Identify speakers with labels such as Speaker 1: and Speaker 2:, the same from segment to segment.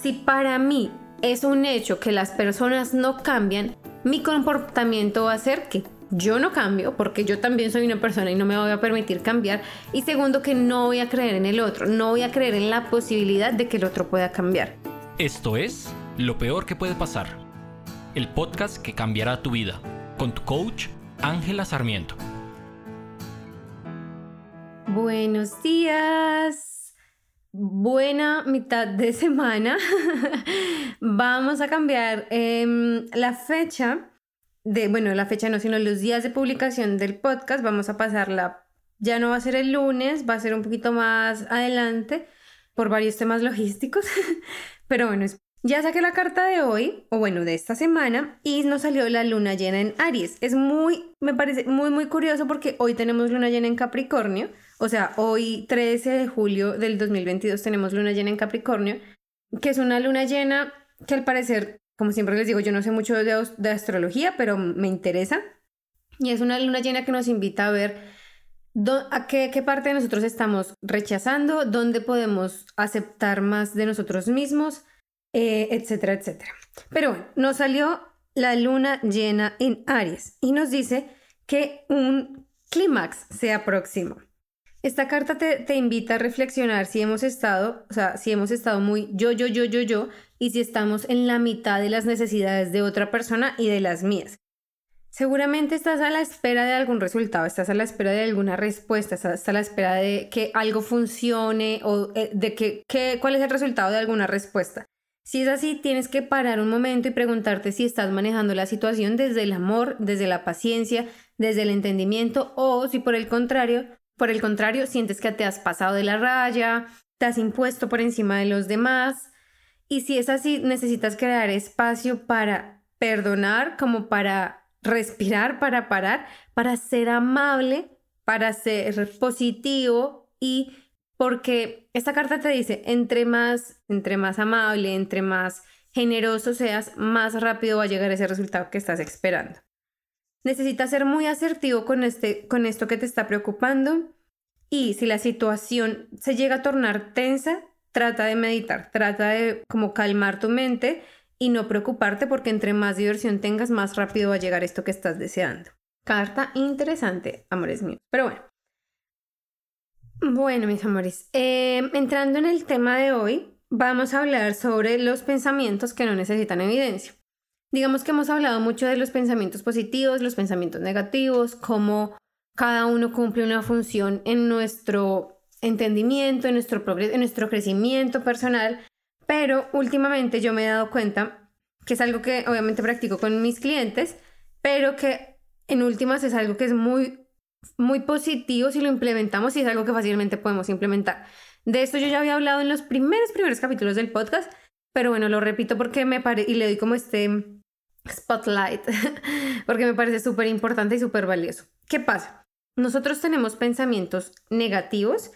Speaker 1: Si para mí es un hecho que las personas no cambian, mi comportamiento va a ser que yo no cambio porque yo también soy una persona y no me voy a permitir cambiar. Y segundo, que no voy a creer en el otro, no voy a creer en la posibilidad de que el otro pueda cambiar.
Speaker 2: Esto es Lo Peor que puede pasar, el podcast que cambiará tu vida, con tu coach Ángela Sarmiento.
Speaker 1: Buenos días. Buena mitad de semana. Vamos a cambiar em, la fecha de, bueno, la fecha no, sino los días de publicación del podcast. Vamos a pasarla, ya no va a ser el lunes, va a ser un poquito más adelante por varios temas logísticos. Pero bueno, ya saqué la carta de hoy, o bueno, de esta semana, y nos salió la luna llena en Aries. Es muy, me parece muy, muy curioso porque hoy tenemos luna llena en Capricornio. O sea, hoy 13 de julio del 2022 tenemos luna llena en Capricornio, que es una luna llena que al parecer, como siempre les digo, yo no sé mucho de, astrología, pero me interesa. Y es una luna llena que nos invita a ver a qué, parte de nosotros estamos rechazando, dónde podemos aceptar más de nosotros mismos, eh, etcétera, etcétera. Pero bueno, nos salió la luna llena en Aries y nos dice que un clímax se próximo. Esta carta te, invita a reflexionar si hemos estado, o sea, si hemos estado muy yo, yo, yo, yo, yo, y si estamos en la mitad de las necesidades de otra persona y de las mías. Seguramente estás a la espera de algún resultado, estás a la espera de alguna respuesta, estás a la espera de que algo funcione o eh, de que, que, cuál es el resultado de alguna respuesta. Si es así, tienes que parar un momento y preguntarte si estás manejando la situación desde el amor, desde la paciencia, desde el entendimiento o si por el contrario por el contrario, sientes que te has pasado de la raya, te has impuesto por encima de los demás. Y si es así, necesitas crear espacio para perdonar, como para respirar, para parar, para ser amable, para ser positivo y porque esta carta te dice, entre más, entre más amable, entre más generoso seas, más rápido va a llegar ese resultado que estás esperando. Necesitas ser muy asertivo con, este, con esto que te está preocupando y si la situación se llega a tornar tensa, trata de meditar, trata de como calmar tu mente y no preocuparte porque entre más diversión tengas, más rápido va a llegar esto que estás deseando. Carta interesante, amores míos. Pero bueno. Bueno, mis amores, em, entrando en el tema de hoy, vamos a hablar sobre los pensamientos que no necesitan evidencia. Digamos que hemos hablado mucho de los pensamientos positivos, los pensamientos negativos, cómo cada uno cumple una función en nuestro entendimiento, en nuestro progreso, en nuestro crecimiento personal, pero últimamente yo me he dado cuenta que es algo que obviamente practico con mis clientes, pero que en últimas es algo que es muy muy positivo si lo implementamos y es algo que fácilmente podemos implementar. De esto yo ya había hablado en los primeros primeros capítulos del podcast, pero bueno, lo repito porque me parece y le doy como este spotlight, porque me parece súper importante y súper valioso. ¿Qué pasa? Nosotros tenemos pensamientos negativos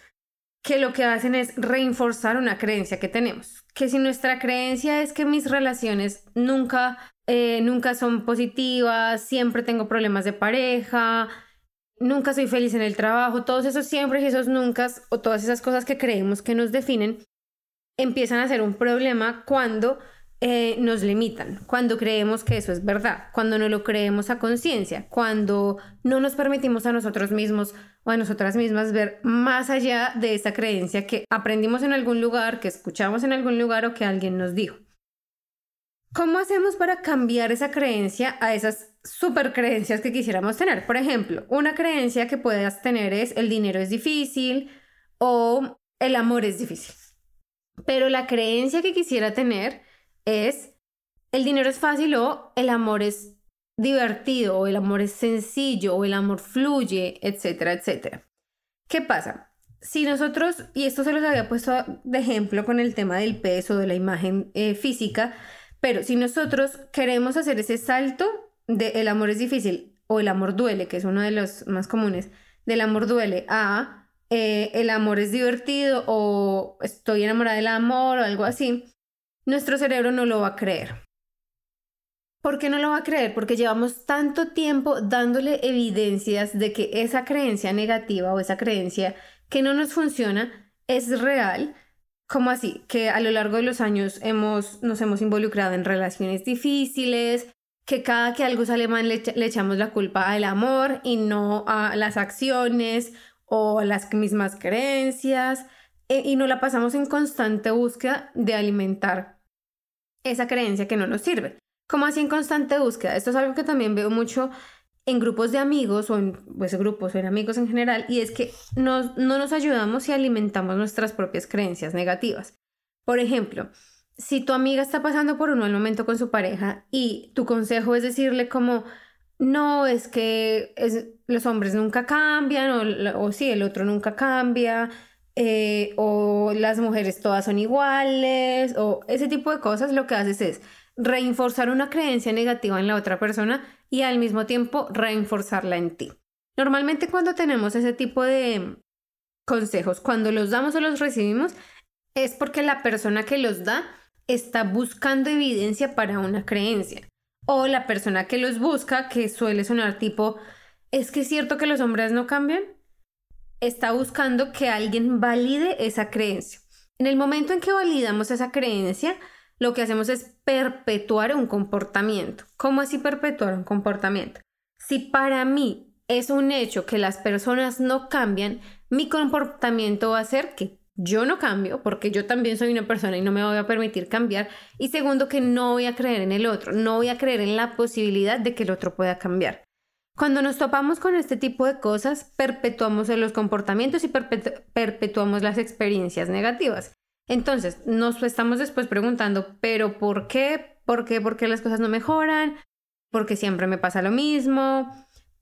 Speaker 1: que lo que hacen es reforzar una creencia que tenemos. Que si nuestra creencia es que mis relaciones nunca, eh, nunca son positivas, siempre tengo problemas de pareja, nunca soy feliz en el trabajo, todos esos siempre y esos nunca o todas esas cosas que creemos que nos definen, empiezan a ser un problema cuando eh, nos limitan, cuando creemos que eso es verdad, cuando no lo creemos a conciencia, cuando no nos permitimos a nosotros mismos o a nosotras mismas ver más allá de esa creencia que aprendimos en algún lugar, que escuchamos en algún lugar o que alguien nos dijo. ¿Cómo hacemos para cambiar esa creencia a esas super creencias que quisiéramos tener? Por ejemplo, una creencia que puedas tener es el dinero es difícil o el amor es difícil. Pero la creencia que quisiera tener es el dinero es fácil o el amor es divertido o el amor es sencillo o el amor fluye, etcétera, etcétera. ¿Qué pasa? Si nosotros, y esto se los había puesto de ejemplo con el tema del peso, de la imagen eh, física, pero si nosotros queremos hacer ese salto de el amor es difícil o el amor duele, que es uno de los más comunes, del amor duele a eh, el amor es divertido o estoy enamorada del amor o algo así, nuestro cerebro no lo va a creer. ¿Por qué no lo va a creer? Porque llevamos tanto tiempo dándole evidencias de que esa creencia negativa o esa creencia que no nos funciona es real, ¿Cómo así? Que a lo largo de los años hemos, nos hemos involucrado en relaciones difíciles, que cada que algo sale mal le, echamos la culpa al amor y no a las acciones o a las mismas creencias e, y no la pasamos en constante búsqueda de alimentar esa creencia que no nos sirve. ¿Cómo así en constante búsqueda? Esto es algo que también veo mucho en grupos de amigos o en pues, grupos o en amigos en general y es que no nos ayudamos y alimentamos nuestras propias creencias negativas. Por ejemplo, si tu amiga está pasando por un mal momento con su pareja y tu consejo es decirle como, no, es que los hombres nunca cambian o, o sí, el otro nunca cambia, eh, o las mujeres todas son iguales, o ese tipo de cosas, lo que haces es reforzar una creencia negativa en la otra persona y al mismo tiempo reforzarla en ti. Normalmente cuando tenemos ese tipo de consejos, cuando los damos o los recibimos, es porque la persona que los da está buscando evidencia para una creencia. O la persona que los busca, que suele sonar tipo, ¿es que es cierto que los hombres no cambian? Está buscando que alguien valide esa creencia. En el momento en que validamos esa creencia, lo que hacemos es perpetuar un comportamiento. ¿Cómo así perpetuar un comportamiento? Si para mí es un hecho que las personas no cambian, mi comportamiento va a ser que yo no cambio porque yo también soy una persona y no me voy a permitir cambiar. Y segundo, que no voy a creer en el otro, no voy a creer en la posibilidad de que el otro pueda cambiar. Cuando nos topamos con este tipo de cosas, perpetuamos los comportamientos y perpetuamos las experiencias negativas. Entonces, nos estamos después preguntando, pero ¿por qué? ¿Por qué? ¿Por qué las cosas no mejoran? ¿Por qué siempre me pasa lo mismo?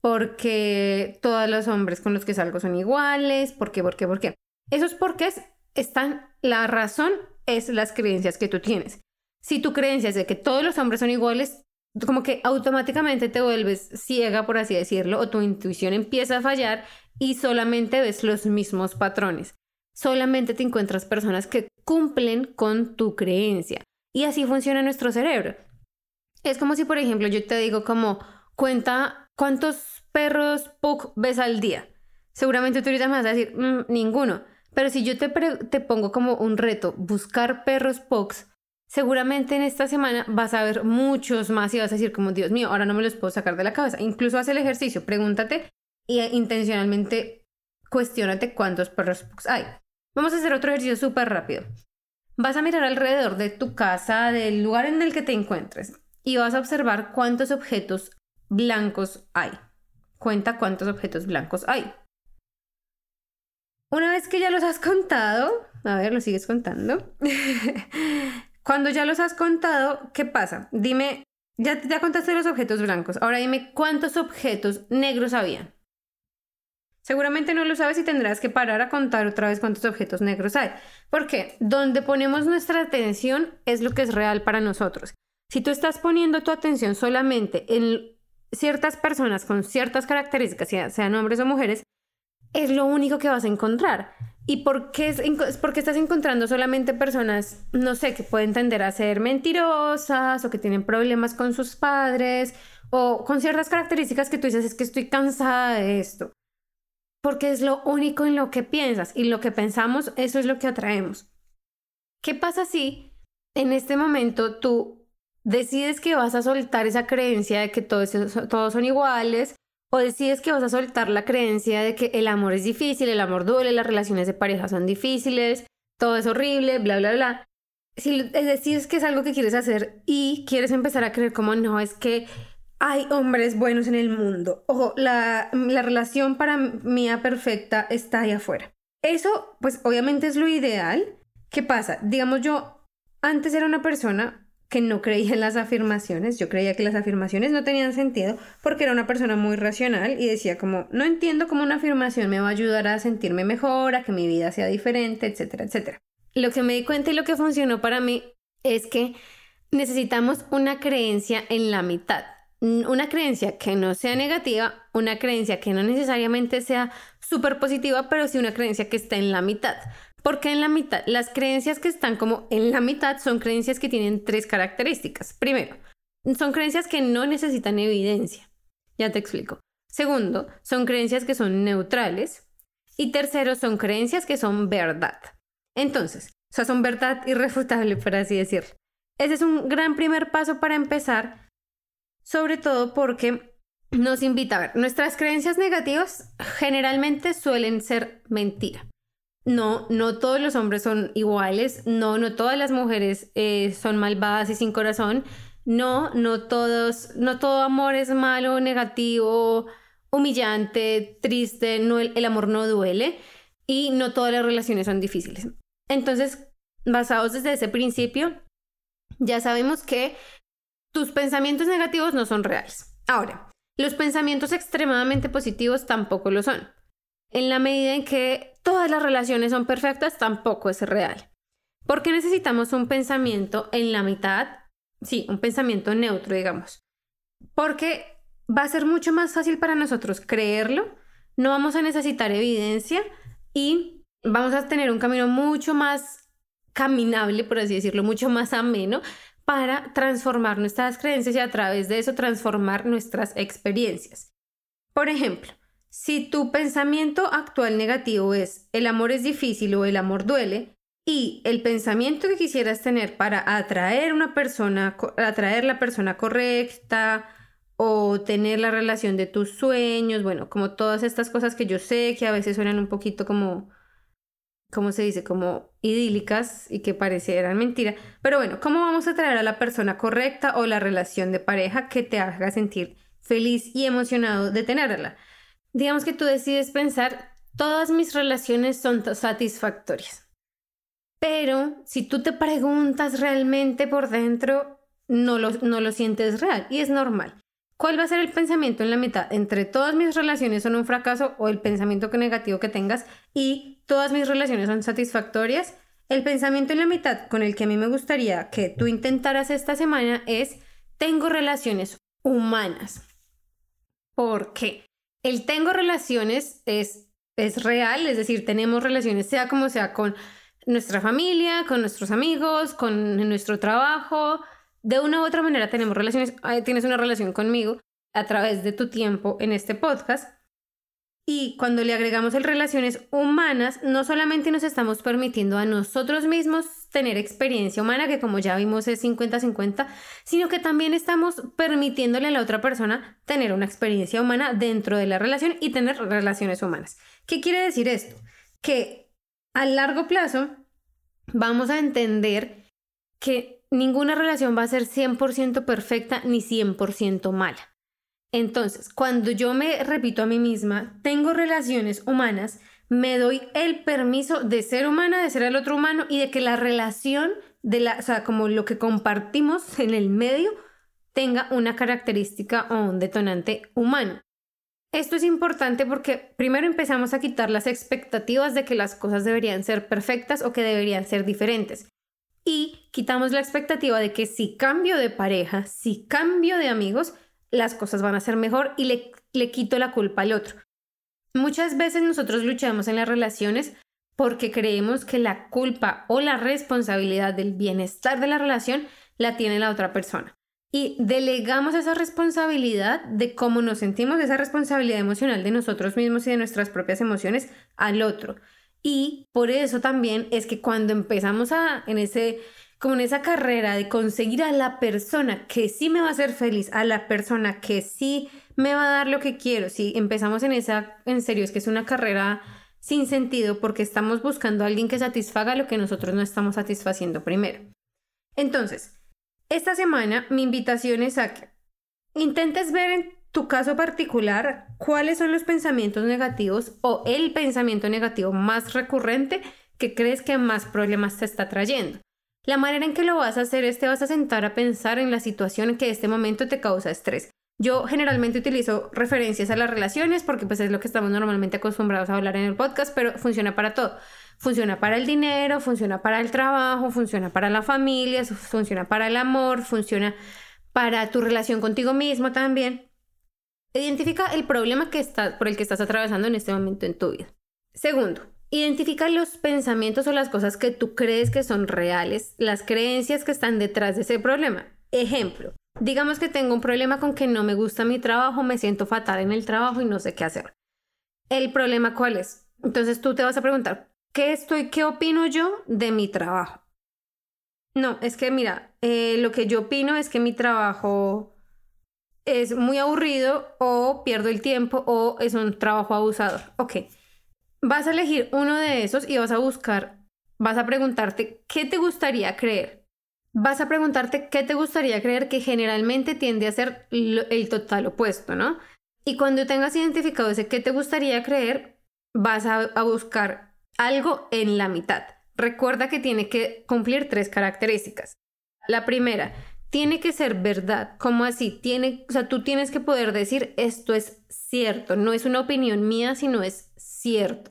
Speaker 1: ¿Por qué todos los hombres con los que salgo son iguales? ¿Por qué? ¿Por qué? ¿Por qué? Esos porqués están, la razón es las creencias que tú tienes. Si tu creencia es de que todos los hombres son iguales, como que automáticamente te vuelves ciega, por así decirlo, o tu intuición empieza a fallar y solamente ves los mismos patrones. Solamente te encuentras personas que cumplen con tu creencia. Y así funciona nuestro cerebro. Es como si, por ejemplo, yo te digo como, cuenta cuántos perros Pug ves al día. Seguramente tú ahorita me vas a decir, mm, ninguno. Pero si yo te, te pongo como un reto buscar perros POX, seguramente en esta semana vas a ver muchos más y vas a decir como, Dios mío, ahora no me los puedo sacar de la cabeza. Incluso haz el ejercicio, pregúntate y intencionalmente cuestionate cuántos perros hay. Vamos a hacer otro ejercicio súper rápido. Vas a mirar alrededor de tu casa, del lugar en el que te encuentres, y vas a observar cuántos objetos blancos hay. Cuenta cuántos objetos blancos hay. Una vez que ya los has contado, a ver, lo sigues contando. Cuando ya los has contado, ¿qué pasa? Dime, ya, ya contaste los objetos blancos. Ahora dime cuántos objetos negros había. Seguramente no lo sabes y tendrás que parar a contar otra vez cuántos objetos negros hay. Porque donde ponemos nuestra atención es lo que es real para nosotros. Si tú estás poniendo tu atención solamente en ciertas personas con ciertas características, sean hombres o mujeres, es lo único que vas a encontrar. ¿Y por qué, porque estás encontrando solamente personas, no sé, que pueden tender a ser mentirosas o que tienen problemas con sus padres o con ciertas características que tú dices es que estoy cansada de esto? Porque es lo único en lo que piensas y lo que pensamos, eso es lo que atraemos. ¿Qué pasa si en este momento tú decides que vas a soltar esa creencia de que todos, todos son iguales o decides que vas a soltar la creencia de que el amor es difícil, el amor duele, las relaciones de pareja son difíciles, todo es horrible, bla, bla, bla. Si decides que es algo que quieres hacer y quieres empezar a creer como no, es que hay hombres buenos en el mundo. Ojo, la, la relación para mí perfecta está ahí afuera. Eso, pues obviamente es lo ideal. ¿Qué pasa? Digamos yo, antes era una persona que no creía en las afirmaciones. Yo creía que las afirmaciones no tenían sentido porque era una persona muy racional y decía como, no entiendo cómo una afirmación me va a ayudar a sentirme mejor, a que mi vida sea diferente, etcétera, etcétera. Lo que me di cuenta y lo que funcionó para mí es que necesitamos una creencia en la mitad. Una creencia que no sea negativa, una creencia que no necesariamente sea súper positiva, pero sí una creencia que esté en la mitad. Porque en la mitad, las creencias que están como en la mitad son creencias que tienen tres características. Primero, son creencias que no necesitan evidencia. Ya te explico. Segundo, son creencias que son neutrales. Y tercero, son creencias que son verdad. Entonces, O sea, son verdad irrefutable, por así decirlo. Ese es un gran primer paso para empezar, sobre todo porque nos invita a ver, nuestras creencias negativas generalmente suelen ser mentira. No, no todos los hombres son iguales, no, no todas las mujeres eh, son malvadas y sin corazón, no, no todos, no todo amor es malo, negativo, humillante, triste, no, el amor no duele y no todas las relaciones son difíciles. Entonces, basados desde ese principio, ya sabemos que tus pensamientos negativos no son reales. Ahora, los pensamientos extremadamente positivos tampoco lo son. En la medida en que todas las relaciones son perfectas, tampoco es real. ¿Por qué necesitamos un pensamiento en la mitad? Sí, un pensamiento neutro, digamos. Porque va a ser mucho más fácil para nosotros creerlo, no vamos a necesitar evidencia y vamos a tener un camino mucho más caminable, por así decirlo, mucho más ameno para transformar nuestras creencias y a través de eso transformar nuestras experiencias. Por ejemplo, si tu pensamiento actual negativo es el amor es difícil o el amor duele, y el pensamiento que quisieras tener para atraer una persona, atraer la persona correcta o tener la relación de tus sueños, bueno, como todas estas cosas que yo sé que a veces suenan un poquito como ¿cómo se dice? Como idílicas y que parecieran mentira. Pero bueno, ¿cómo vamos a traer a la persona correcta o la relación de pareja que te haga sentir feliz y emocionado de tenerla? Digamos que tú decides pensar, todas mis relaciones son satisfactorias. Pero si tú te preguntas realmente por dentro, no lo, no lo sientes real y es normal. ¿Cuál va a ser el pensamiento en la mitad? Entre todas mis relaciones son un fracaso o el pensamiento negativo que tengas y todas mis relaciones son satisfactorias. El pensamiento en la mitad con el que a mí me gustaría que tú intentaras esta semana es tengo relaciones humanas. ¿Por qué? El tengo relaciones es, es real, es decir, tenemos relaciones sea como sea con nuestra familia, con nuestros amigos, con nuestro trabajo, de una u otra manera tenemos relaciones, tienes una relación conmigo a través de tu tiempo en este podcast. Y cuando le agregamos el relaciones humanas, no solamente nos estamos permitiendo a nosotros mismos tener experiencia humana, que como ya vimos es 50-50, sino que también estamos permitiéndole a la otra persona tener una experiencia humana dentro de la relación y tener relaciones humanas. ¿Qué quiere decir esto? Que a largo plazo vamos a entender que ninguna relación va a ser 100% perfecta ni 100% mala. Entonces, cuando yo me repito a mí misma, tengo relaciones humanas, me doy el permiso de ser humana, de ser el otro humano y de que la relación de la, o sea, como lo que compartimos en el medio tenga una característica o un detonante humano. Esto es importante porque primero empezamos a quitar las expectativas de que las cosas deberían ser perfectas o que deberían ser diferentes y quitamos la expectativa de que si cambio de pareja, si cambio de amigos, las cosas van a ser mejor y le, le quito la culpa al otro. Muchas veces nosotros luchamos en las relaciones porque creemos que la culpa o la responsabilidad del bienestar de la relación la tiene la otra persona. Y delegamos esa responsabilidad de cómo nos sentimos, esa responsabilidad emocional de nosotros mismos y de nuestras propias emociones al otro. Y por eso también es que cuando empezamos a, en ese, como en esa carrera de conseguir a la persona que sí me va a hacer feliz, a la persona que sí me va a dar lo que quiero, si empezamos en esa, en serio, es que es una carrera sin sentido porque estamos buscando a alguien que satisfaga lo que nosotros no estamos satisfaciendo primero. Entonces, esta semana mi invitación es a que intentes ver en tu caso particular, ¿cuáles son los pensamientos negativos o el pensamiento negativo más recurrente que crees que más problemas te está trayendo? La manera en que lo vas a hacer es te vas a sentar a pensar en la situación en que este momento te causa estrés. Yo generalmente utilizo referencias a las relaciones porque pues es lo que estamos normalmente acostumbrados a hablar en el podcast, pero funciona para todo. Funciona para el dinero, funciona para el trabajo, funciona para la familia, funciona para el amor, funciona para tu relación contigo mismo también. Identifica el problema que está, por el que estás atravesando en este momento en tu vida. Segundo, identifica los pensamientos o las cosas que tú crees que son reales, las creencias que están detrás de ese problema. Ejemplo, digamos que tengo un problema con que no me gusta mi trabajo, me siento fatal en el trabajo y no sé qué hacer. ¿El problema cuál es? Entonces tú te vas a preguntar, ¿qué estoy, qué opino yo de mi trabajo? No, es que mira, eh, lo que yo opino es que mi trabajo es muy aburrido o pierdo el tiempo o es un trabajo abusador. Ok, vas a elegir uno de esos y vas a buscar, vas a preguntarte qué te gustaría creer. Vas a preguntarte qué te gustaría creer que generalmente tiende a ser el total opuesto, ¿no? Y cuando tengas identificado ese qué te gustaría creer, vas a, a buscar algo en la mitad. Recuerda que tiene que cumplir tres características. La primera, tiene que ser verdad. ¿Cómo así? Tiene, o sea, tú tienes que poder decir esto es cierto. No es una opinión mía, sino es cierto.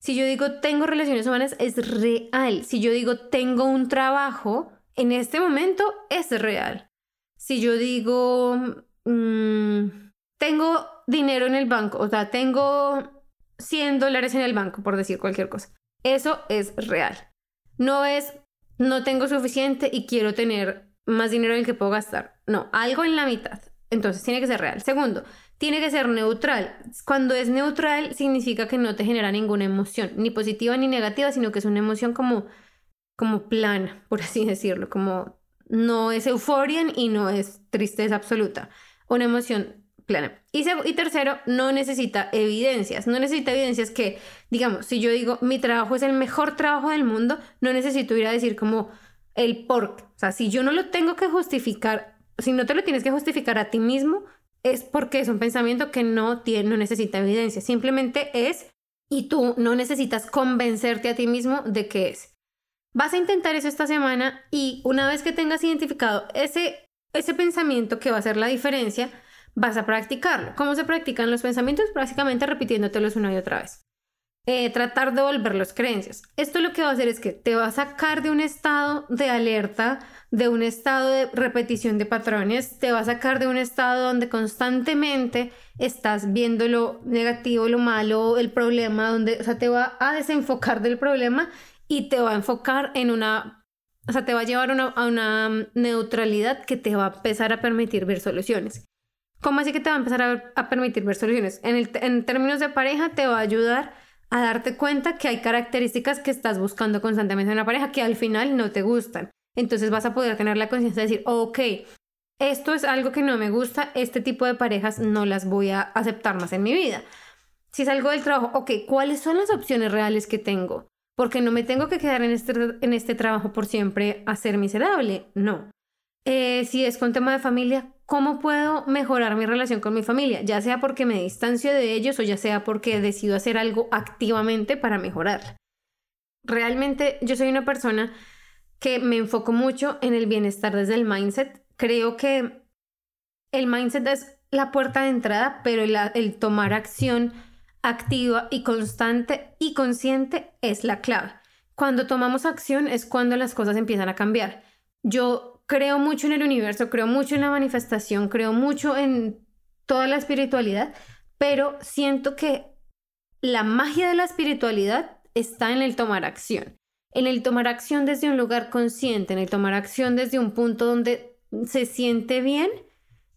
Speaker 1: Si yo digo tengo relaciones humanas, es real. Si yo digo tengo un trabajo, en este momento es real. Si yo digo mm, tengo dinero en el banco, o sea, tengo 100 dólares en el banco, por decir cualquier cosa. Eso es real. No es no tengo suficiente y quiero tener más dinero del que puedo gastar. No, algo en la mitad. Entonces tiene que ser real. Segundo, tiene que ser neutral. Cuando es neutral significa que no te genera ninguna emoción, ni positiva ni negativa, sino que es una emoción como, como plana, por así decirlo, como no es euforia y no es tristeza absoluta. Una emoción y, y tercero, no necesita evidencias. No necesita evidencias que, digamos, si yo digo mi trabajo es el mejor trabajo del mundo, no necesito ir a decir como el por O sea, si yo no lo tengo que justificar, si no te lo tienes que justificar a ti mismo, es porque es un pensamiento que no, tiene, no necesita evidencia. Simplemente es y tú no necesitas convencerte a ti mismo de que es. Vas a intentar eso esta semana y una vez que tengas identificado ese, ese pensamiento que va a hacer la diferencia, vas a practicarlo. ¿Cómo se practican los pensamientos? Básicamente repitiéndotelos una y otra vez. Eh, tratar de volver las creencias. Esto lo que va a hacer es que te va a sacar de un estado de alerta, de un estado de repetición de patrones, te va a sacar de un estado donde constantemente estás viendo lo negativo, lo malo, el problema, donde, o sea, te va a desenfocar del problema y te va a enfocar en una, o sea, te va a llevar a una neutralidad que te va a empezar a permitir ver soluciones. ¿Cómo así que te va a empezar a, permitir ver soluciones? En términos de pareja, te va a ayudar a darte cuenta que hay características que estás buscando constantemente en una pareja que al final no te gustan. Entonces vas a poder tener la conciencia de decir, ok, esto es algo que no me gusta, este tipo de parejas no las voy a aceptar más en mi vida. Si salgo del trabajo, ok, ¿cuáles son las opciones reales que tengo? Porque no me tengo que quedar en este, en este trabajo por siempre a ser miserable, no. Eh, si es con tema de familia, ¿cómo puedo mejorar mi relación con mi familia? Ya sea porque me distancio de ellos o ya sea porque decido hacer algo activamente para mejorar. Realmente yo soy una persona que me enfoco mucho en el bienestar desde el mindset. Creo que el mindset es la puerta de entrada, pero el tomar acción activa y constante y consciente es la clave. Cuando tomamos acción es cuando las cosas empiezan a cambiar. Yo creo mucho en el universo, creo mucho en la manifestación, creo mucho en toda la espiritualidad, pero siento que la magia de la espiritualidad está en el tomar acción, en el tomar acción desde un lugar consciente, en el tomar acción desde un punto donde se siente bien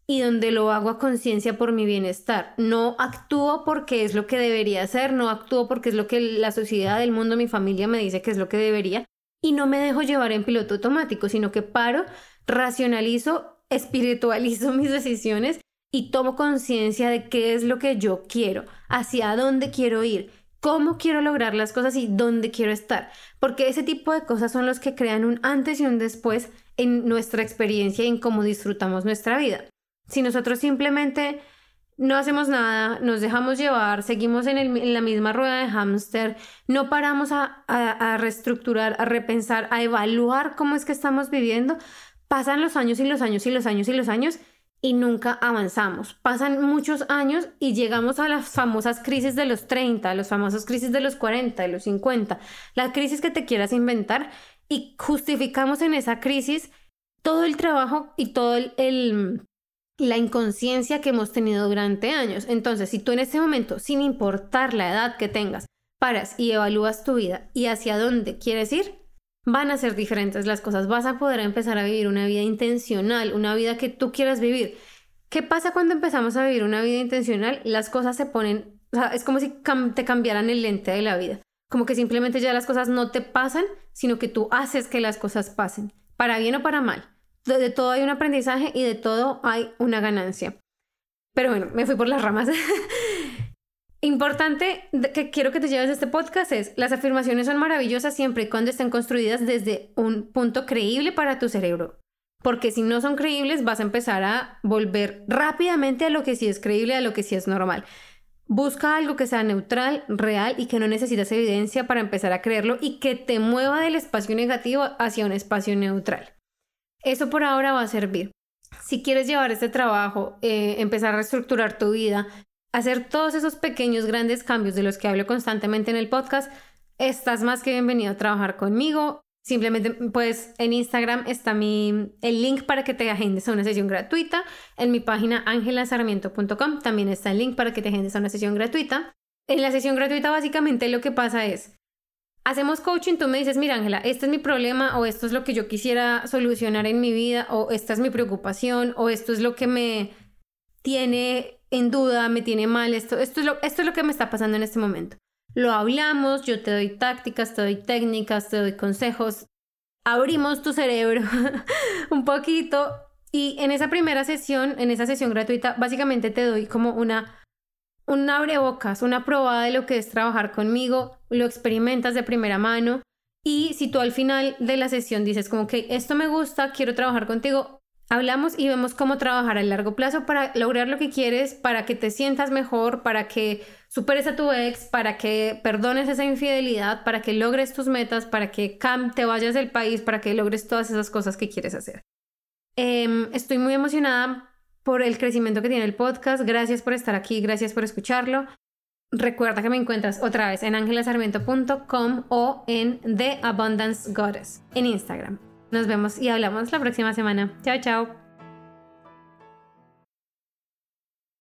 Speaker 1: y donde lo hago a conciencia por mi bienestar. No actúo porque es lo que debería hacer, no actúo porque es lo que la sociedad, el mundo, mi familia me dice que es lo que debería, y no me dejo llevar en piloto automático, sino que paro, racionalizo, espiritualizo mis decisiones y tomo conciencia de qué es lo que yo quiero, hacia dónde quiero ir, cómo quiero lograr las cosas y dónde quiero estar. Porque ese tipo de cosas son los que crean un antes y un después en nuestra experiencia y en cómo disfrutamos nuestra vida. Si nosotros simplemente no hacemos nada, nos dejamos llevar, seguimos en, la misma rueda de hámster, no paramos a, reestructurar, a repensar, a evaluar cómo es que estamos viviendo. Pasan los años y los años y los años y los años y nunca avanzamos. Pasan muchos años y llegamos a las famosas crisis de los 30, las famosas crisis de los 40, de los 50, la crisis que te quieras inventar y justificamos en esa crisis todo el trabajo y todo el la inconsciencia que hemos tenido durante años. Entonces, si tú en este momento, sin importar la edad que tengas, paras y evalúas tu vida y hacia dónde quieres ir, van a ser diferentes las cosas. Vas a poder empezar a vivir una vida intencional, una vida que tú quieras vivir. ¿Qué pasa cuando empezamos a vivir una vida intencional? Las cosas se ponen, o sea, es como si te cambiaran el lente de la vida. como que simplemente ya las cosas no te pasan, sino que tú haces que las cosas pasen, para bien o para mal. De, todo hay un aprendizaje y de todo hay una ganancia. Pero bueno, me fui por las ramas. Importante que quiero que te lleves este podcast es, las afirmaciones son maravillosas siempre y cuando estén construidas desde un punto creíble para tu cerebro. Porque si no son creíbles vas a empezar a volver rápidamente a lo que sí es creíble, a lo que sí es normal. Busca algo que sea neutral, real y que no necesitas evidencia para empezar a creerlo y que te mueva del espacio negativo hacia un espacio neutral. Eso por ahora va a servir. Si quieres llevar este trabajo, eh, empezar a reestructurar tu vida, hacer todos esos pequeños, grandes cambios de los que hablo constantemente en el podcast, estás más que bienvenido a trabajar conmigo. Simplemente, pues en Instagram está mi, el link para que te agendes a una sesión gratuita. En mi página angelasarmiento.com también está el link para que te agendes a una sesión gratuita. En la sesión gratuita básicamente lo que pasa es, hacemos coaching, tú me dices, mira Ángela, este es mi problema o esto es lo que yo quisiera solucionar en mi vida o esta es mi preocupación o esto es lo que me tiene en duda, me tiene mal, esto, esto, es lo, esto es lo que me está pasando en este momento lo hablamos, yo te doy tácticas, te doy técnicas, te doy consejos, abrimos tu cerebro un poquito y en esa primera sesión, en esa sesión gratuita, básicamente te doy como una un abrebocas, una probada de lo que es trabajar conmigo, lo experimentas de primera mano y si tú al final de la sesión dices como que esto me gusta, quiero trabajar contigo, hablamos y vemos cómo trabajar a largo plazo para lograr lo que quieres, para que te sientas mejor, para que superes a tu ex, para que perdones esa infidelidad, para que logres tus metas, para que te vayas del país, para que logres todas esas cosas que quieres hacer. Em, estoy muy emocionada por el crecimiento que tiene el podcast. Gracias por estar aquí, gracias por escucharlo. Recuerda que me encuentras otra vez en angelasarmiento.com o en The Abundance Goddess en Instagram. Nos vemos y hablamos la próxima semana. Chao, chao.